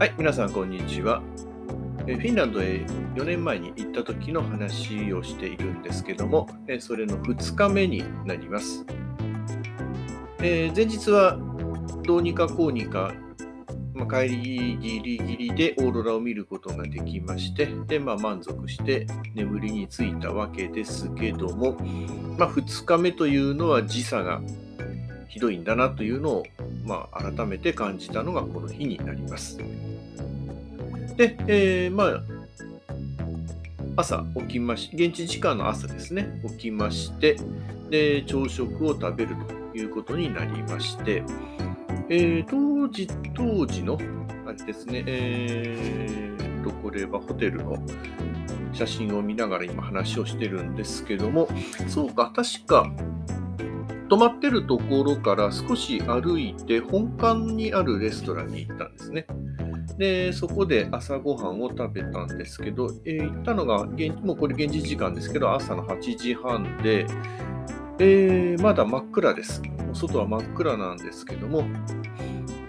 はい、皆さん、こんにちは。えフィンランドへ4年前に行った時の話をしているんですけども、えそれの2日目になります。えー、前日はどうにかこうにか、まあ、帰りギリギリでオーロラを見ることができまして、でまあ、満足して眠りについたわけですけども、まあ、2日目というのは時差がひどいんだなというのを、まあ、改めて感じたのがこの日になります。で、えー、まあ、朝起きまし、現地時間の朝ですね、起きまして、で、朝食を食べるということになりまして、えー、当時、当時の、あれですね、えーと、これはホテルの写真を見ながら今話をしてるんですけども、そうか、確か、泊まってるところから少し歩いて本館にあるレストランに行ったんですね。で、そこで朝ごはんを食べたんですけど、えー、行ったのが現、もうこれ現地時間ですけど、朝の8時半で、えー、まだ真っ暗です。外は真っ暗なんですけども、ま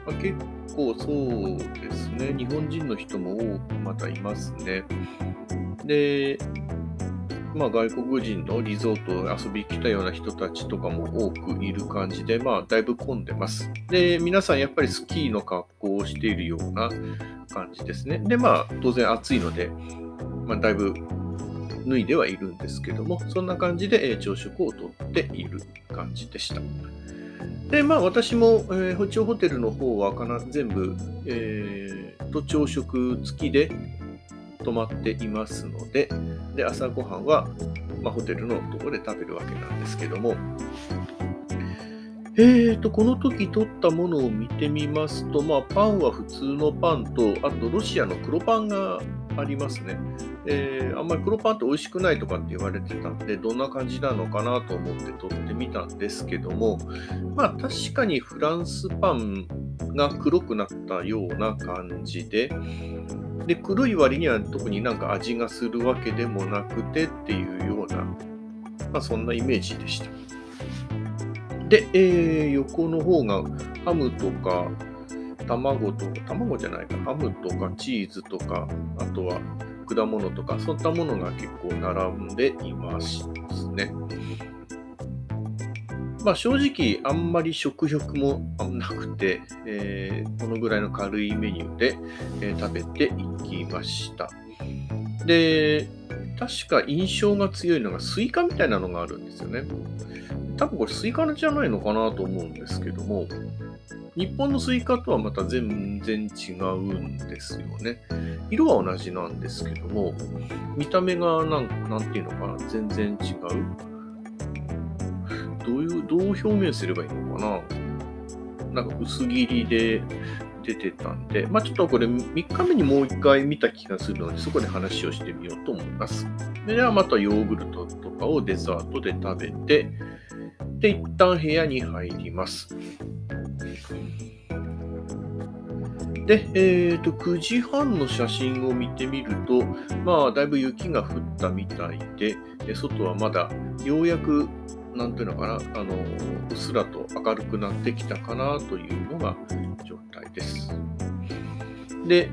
あ、結構そうですね、日本人の人も多くまだいますね。で、まあ、外国人のリゾート遊びに来たような人たちとかも多くいる感じで、まあ、だいぶ混んでます。で、皆さんやっぱりスキーの格好をしているような感じですね。で、まあ、当然暑いので、まあ、だいぶ脱いではいるんですけども、そんな感じで朝食をとっている感じでした。で、まあ私も、えー、一応ホテルの方はかな全部、えー、と朝食付きで泊まっていますので、で朝ごはんは、まあ、ホテルのところで食べるわけなんですけども、えーと、この時取ったものを見てみますと、まあ、パンは普通のパンと、あとロシアの黒パンがありますね。えー、あんまり黒パンって美味しくないとかって言われてたんで、どんな感じなのかなと思って取ってみたんですけども、まあ確かにフランスパンが黒くなったような感じで、で、黒い割には特になんか味がするわけでもなくてっていうような、まあ、そんなイメージでした。で、えー、横の方がハムとか卵とか、卵じゃないか、ハムとかチーズとか、あとは果物とか、そういったものが結構並んでいますね。まあ、正直、あんまり食欲もなくて、えー、このぐらいの軽いメニューで、えー、食べていきました。で、確か印象が強いのがスイカみたいなのがあるんですよね。多分これスイカじゃないのかなと思うんですけども、日本のスイカとはまた全然違うんですよね。色は同じなんですけども、見た目がなんなんていうのかな、全然違う。どういう、う表現すればいいのかな？なんか薄切りで出てたんで、まあちょっとこれ3日目にもう1回見た気がするので、そこで話をしてみようと思います。ではまたヨーグルトとかをデザートで食べて、で、一旦部屋に入ります。で、えーと、9時半の写真を見てみると、まあ、だいぶ雪が降ったみたいで、外はまだようやくなんていうのかな、あの、うっすらと明るくなってきたかなというのが状態です。で、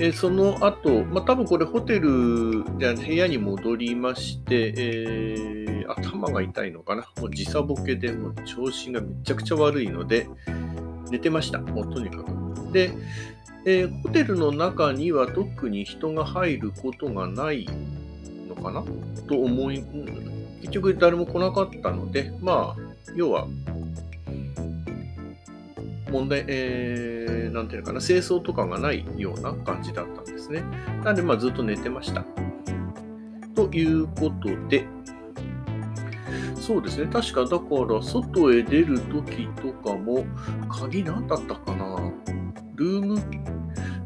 えその後、まあ、多分これホテルで部屋に戻りまして、えー、頭が痛いのかな。もう時差ボケでもう調子がめちゃくちゃ悪いので、寝てました。もうとにかく。で、えー、ホテルの中には特に人が入ることがないのかな？と思い、結局誰も来なかったので、まあ、要は、問題、えー、なんていうのかな、清掃とかがないような感じだったんですね。なんで、まあ、ずっと寝てました。ということで、そうですね、確かだから、外へ出るときとかも、鍵何だったかなルーム、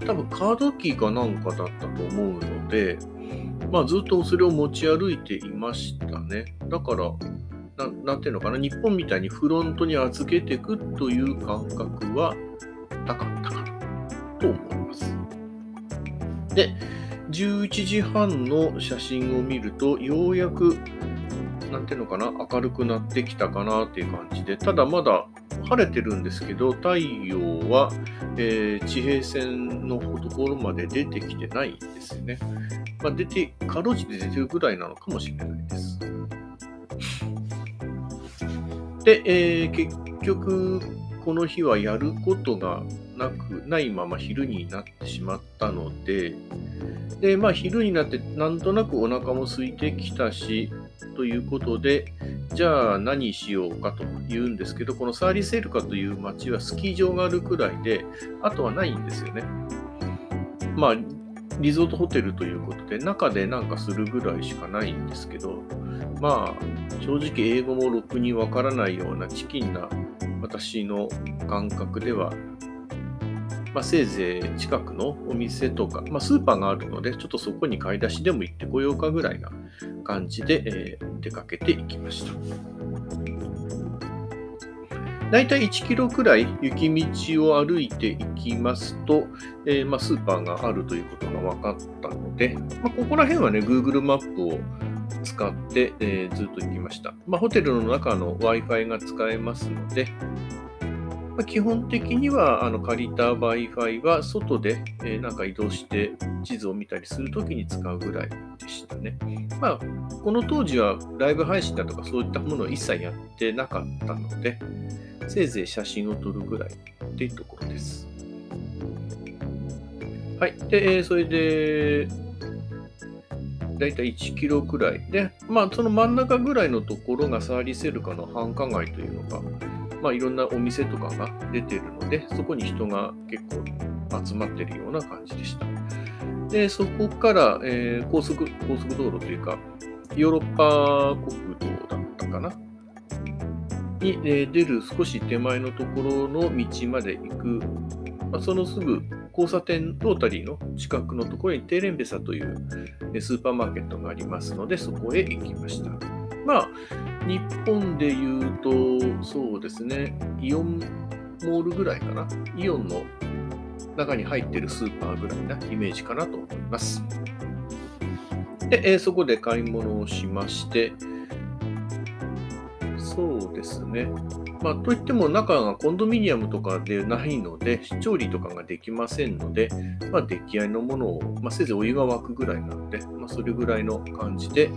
多分カードキーかなんかだったと思うので、まあ、ずっとそれを持ち歩いていましたね。だから、なんていうのかな、日本みたいにフロントに預けていくという感覚はなかったかなと思います。で、11時半の写真を見ると、ようやく、なんていうのかな、明るくなってきたかなっていう感じで、ただまだ晴れてるんですけど、太陽は、えー、地平線のところまで出てきてないんですよね。まあ、出て、かろうじて出てるぐらいなのかもしれないです。で、えー、結局、この日はやることがなくないまま昼になってしまったので、で、まあ昼になってなんとなくお腹も空いてきたし、ということで、じゃあ何しようかというんですけど、このサーリセルカという街はスキー場があるくらいで、あとはないんですよね。まあ、リゾートホテルということで、中でなんかするぐらいしかないんですけど、まあ、正直英語もろくにわからないようなチキンな私の感覚では、まあ、せいぜい近くのお店とか、まあ、スーパーがあるので、ちょっとそこに買い出しでも行ってこようかぐらいな感じで、えー、出かけていきました。大体1キロくらい雪道を歩いていきますと、えー、まあ、スーパーがあるということが分かったので、まあ、ここら辺はね、Google マップを使って、えー、ずっと行きました。まあ、ホテルの中の Wi-Fi が使えますので、ま、基本的にはあの借りた Wi-Fi は外で、えー、なんか移動して地図を見たりするときに使うぐらいでしたね。まあ、この当時はライブ配信だとかそういったものを一切やってなかったので、せいぜい写真を撮るぐらいっていうところです。はい。で、それで、だいたい1キロくらいで、まあ、その真ん中ぐらいのところがサーリセルカの繁華街というのが、まあ、いろんなお店とかが出てるので、そこに人が結構集まってるような感じでした。で、そこから、えー、高速、高速道路というか、ヨーロッパ国道だったかな？に、え、出る少し手前のところの道まで行く、まあ、そのすぐ交差点ロータリーの近くのところにテーレンベサというスーパーマーケットがありますので、そこへ行きました。まあ、日本でいうと、そうですね、イオンモールぐらいかな。イオンの中に入ってるスーパーぐらいなイメージかなと思います。で、えー、そこで買い物をしまして、そうですね。まあ、といっても中がコンドミニアムとかでないので、調理とかができませんので、まあ、出来合いのものを、まあ、せいぜいお湯が沸くぐらいなので、まあ、それぐらいの感じで、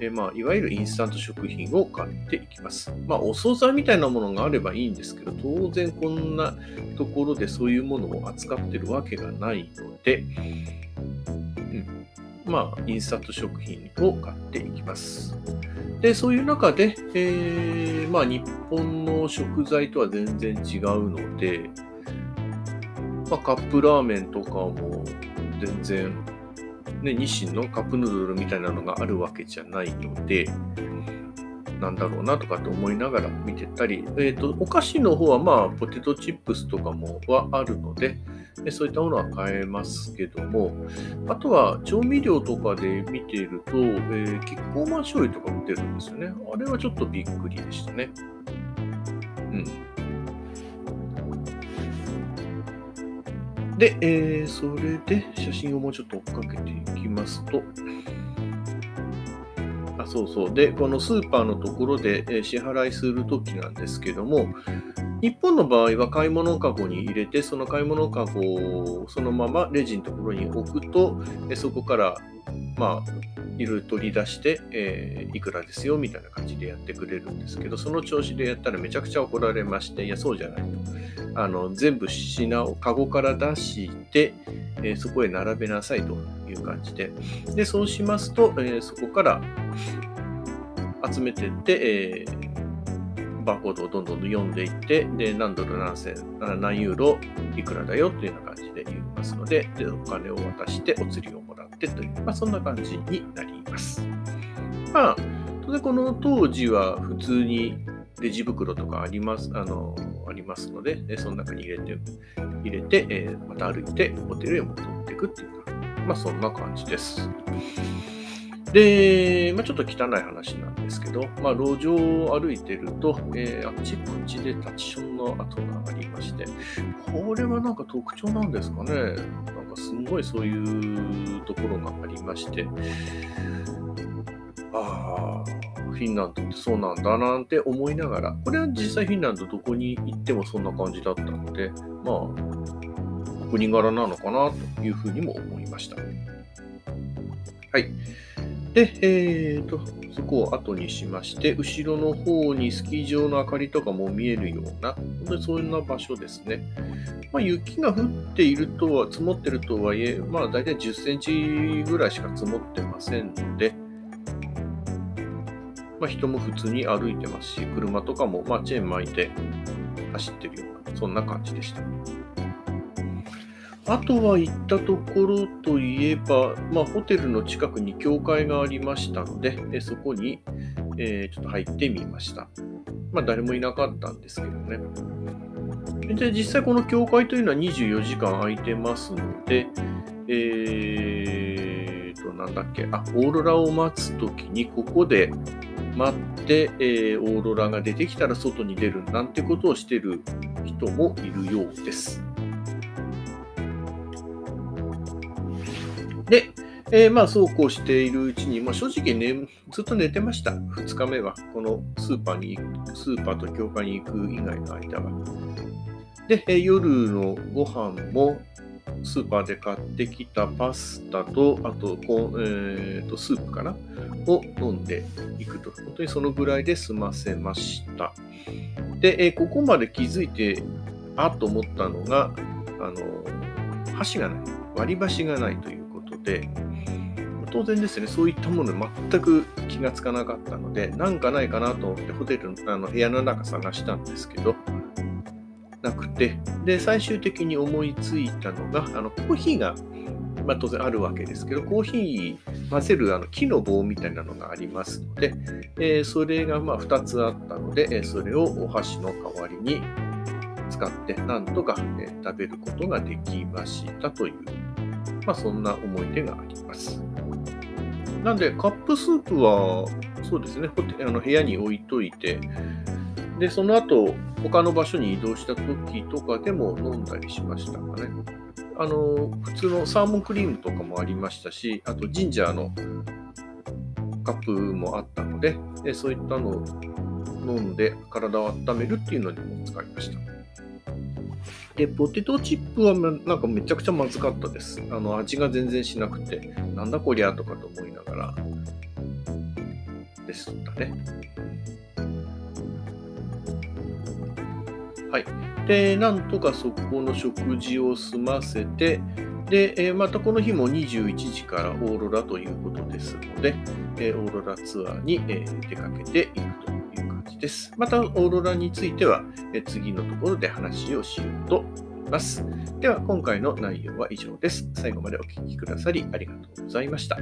えまあ、いわゆるインスタント食品を買っていきます。まあ、お惣菜みたいなものがあればいいんですけど、当然こんなところでそういうものを扱ってるわけがないので、うん、まあ、インスタント食品を買っていきます。で、そういう中で、えー、まあ、日本の食材とは全然違うので、まあ、カップラーメンとかも全然、ね、日清のカップヌードルみたいなのがあるわけじゃないので、なんだろうなとかって思いながら見てたり、え、ー、と、お菓子の方はまあ、ポテトチップスとかもはあるので、そういったものは買えますけども、あとは調味料とかで見ていると、えー、キッコーマン醤油とか売ってるんですよね。あれはちょっとびっくりでしたね。うん。で、えー、それで写真をもうちょっと追っかけていきますと、あ、そうそう。で、このスーパーのところで支払いするときなんですけども、日本の場合は買い物かごに入れて、その買い物かごをそのままレジのところに置くと、そこから、まあ、いろいろ取り出して、えー、いくらですよみたいな感じでやってくれるんですけど、その調子でやったらめちゃくちゃ怒られまして、いや、そうじゃないと。あの全部品をカゴから出して、えー、そこへ並べなさいという感じで、でそうしますと、えー、そこから集めてって、えーバーコードをどんどん読んでいって、で、何ドル何千、何ユーロいくらだよっていうような感じで言いますので、でお金を渡してお釣りをもらってという、まあ、そんな感じになります。まあ、当然この当時は普通にレジ袋とかあります、あの、ありますので、その中に入れて、入れて、えー、また歩いてホテルへ戻っていくっていうか、まあそんな感じです。で、まあ、ちょっと汚い話なんですけど、まあ、路上を歩いてると、えー、あっちこっちでタッチションの跡がありまして、これはなんか特徴なんですかね。なんかすごいそういうところがありまして、ああ、フィンランドってそうなんだなんて思いながら、これは実際フィンランドどこに行ってもそんな感じだったので、まあ、国柄なのかなというふうにも思いました。はい。で、えーと、そこを後にしまして、後ろの方にスキー場の明かりとかも見えるような、本当にそんな場所ですね。まあ、雪が降っているとは、積もってるとはいえ、まあ大体10センチぐらいしか積もってませんので、まあ、人も普通に歩いてますし、車とかもまあチェーン巻いて走ってるような、そんな感じでした。あとは行ったところといえば、まあ、ホテルの近くに教会がありましたので、えそこに、えー、ちょっと入ってみました。まあ、誰もいなかったんですけどね。で、実際この教会というのは24時間空いてますので、えーと、なんだっけ、あ、オーロラを待つときにここで待って、えー、オーロラが出てきたら外に出るなんてことをしてる人もいるようです。で、えー、まあそうこうしているうちに、まあ、正直ね、ずっと寝てました。2日目は、このスーパーに行くスーパーと教会に行く以外の間は。で、えー、夜のご飯もスーパーで買ってきたパスタと、あと、こえー、とスープかな？を飲んでいくと。本当にそのぐらいで済ませました。で、えー、ここまで気づいて、あっと思ったのが、あの、箸がない。割り箸がないという。で、当然ですね、そういったもの全く気がつかなかったので、なんかないかなと思ってホテルのあの部屋の中探したんですけど、なくて、で、最終的に思いついたのが、あのコーヒーが、まあ、当然あるわけですけど、コーヒー混ぜるあの木の棒みたいなのがありますので、えー、それがまあ2つあったので、えそれをお箸の代わりに使って、なんとか、え食べることができましたというまあ、そんな思い出があります。なんで、カップスープは、そうですね、あの部屋に置いといて、で、その後、他の場所に移動した時とかでも飲んだりしましたかね。あの、普通のサーモンクリームとかもありましたし、あとジンジャーのカップもあったので、でそういったのを飲んで体を温めるっていうのにも使いました。で、ポテトチップはなんかめちゃくちゃまずかったです。あの味が全然しなくて、なんだこりゃとかと思いながらでしたね。はい。で、なんとかそこの食事を済ませて、で、えまたこの日も21時からオーロラということですので、えオーロラツアーに、え出かけていくとです。また、オーロラについては、次のところで話をしようと思います。では、今回の内容は以上です。最後までお聴きくださりありがとうございました。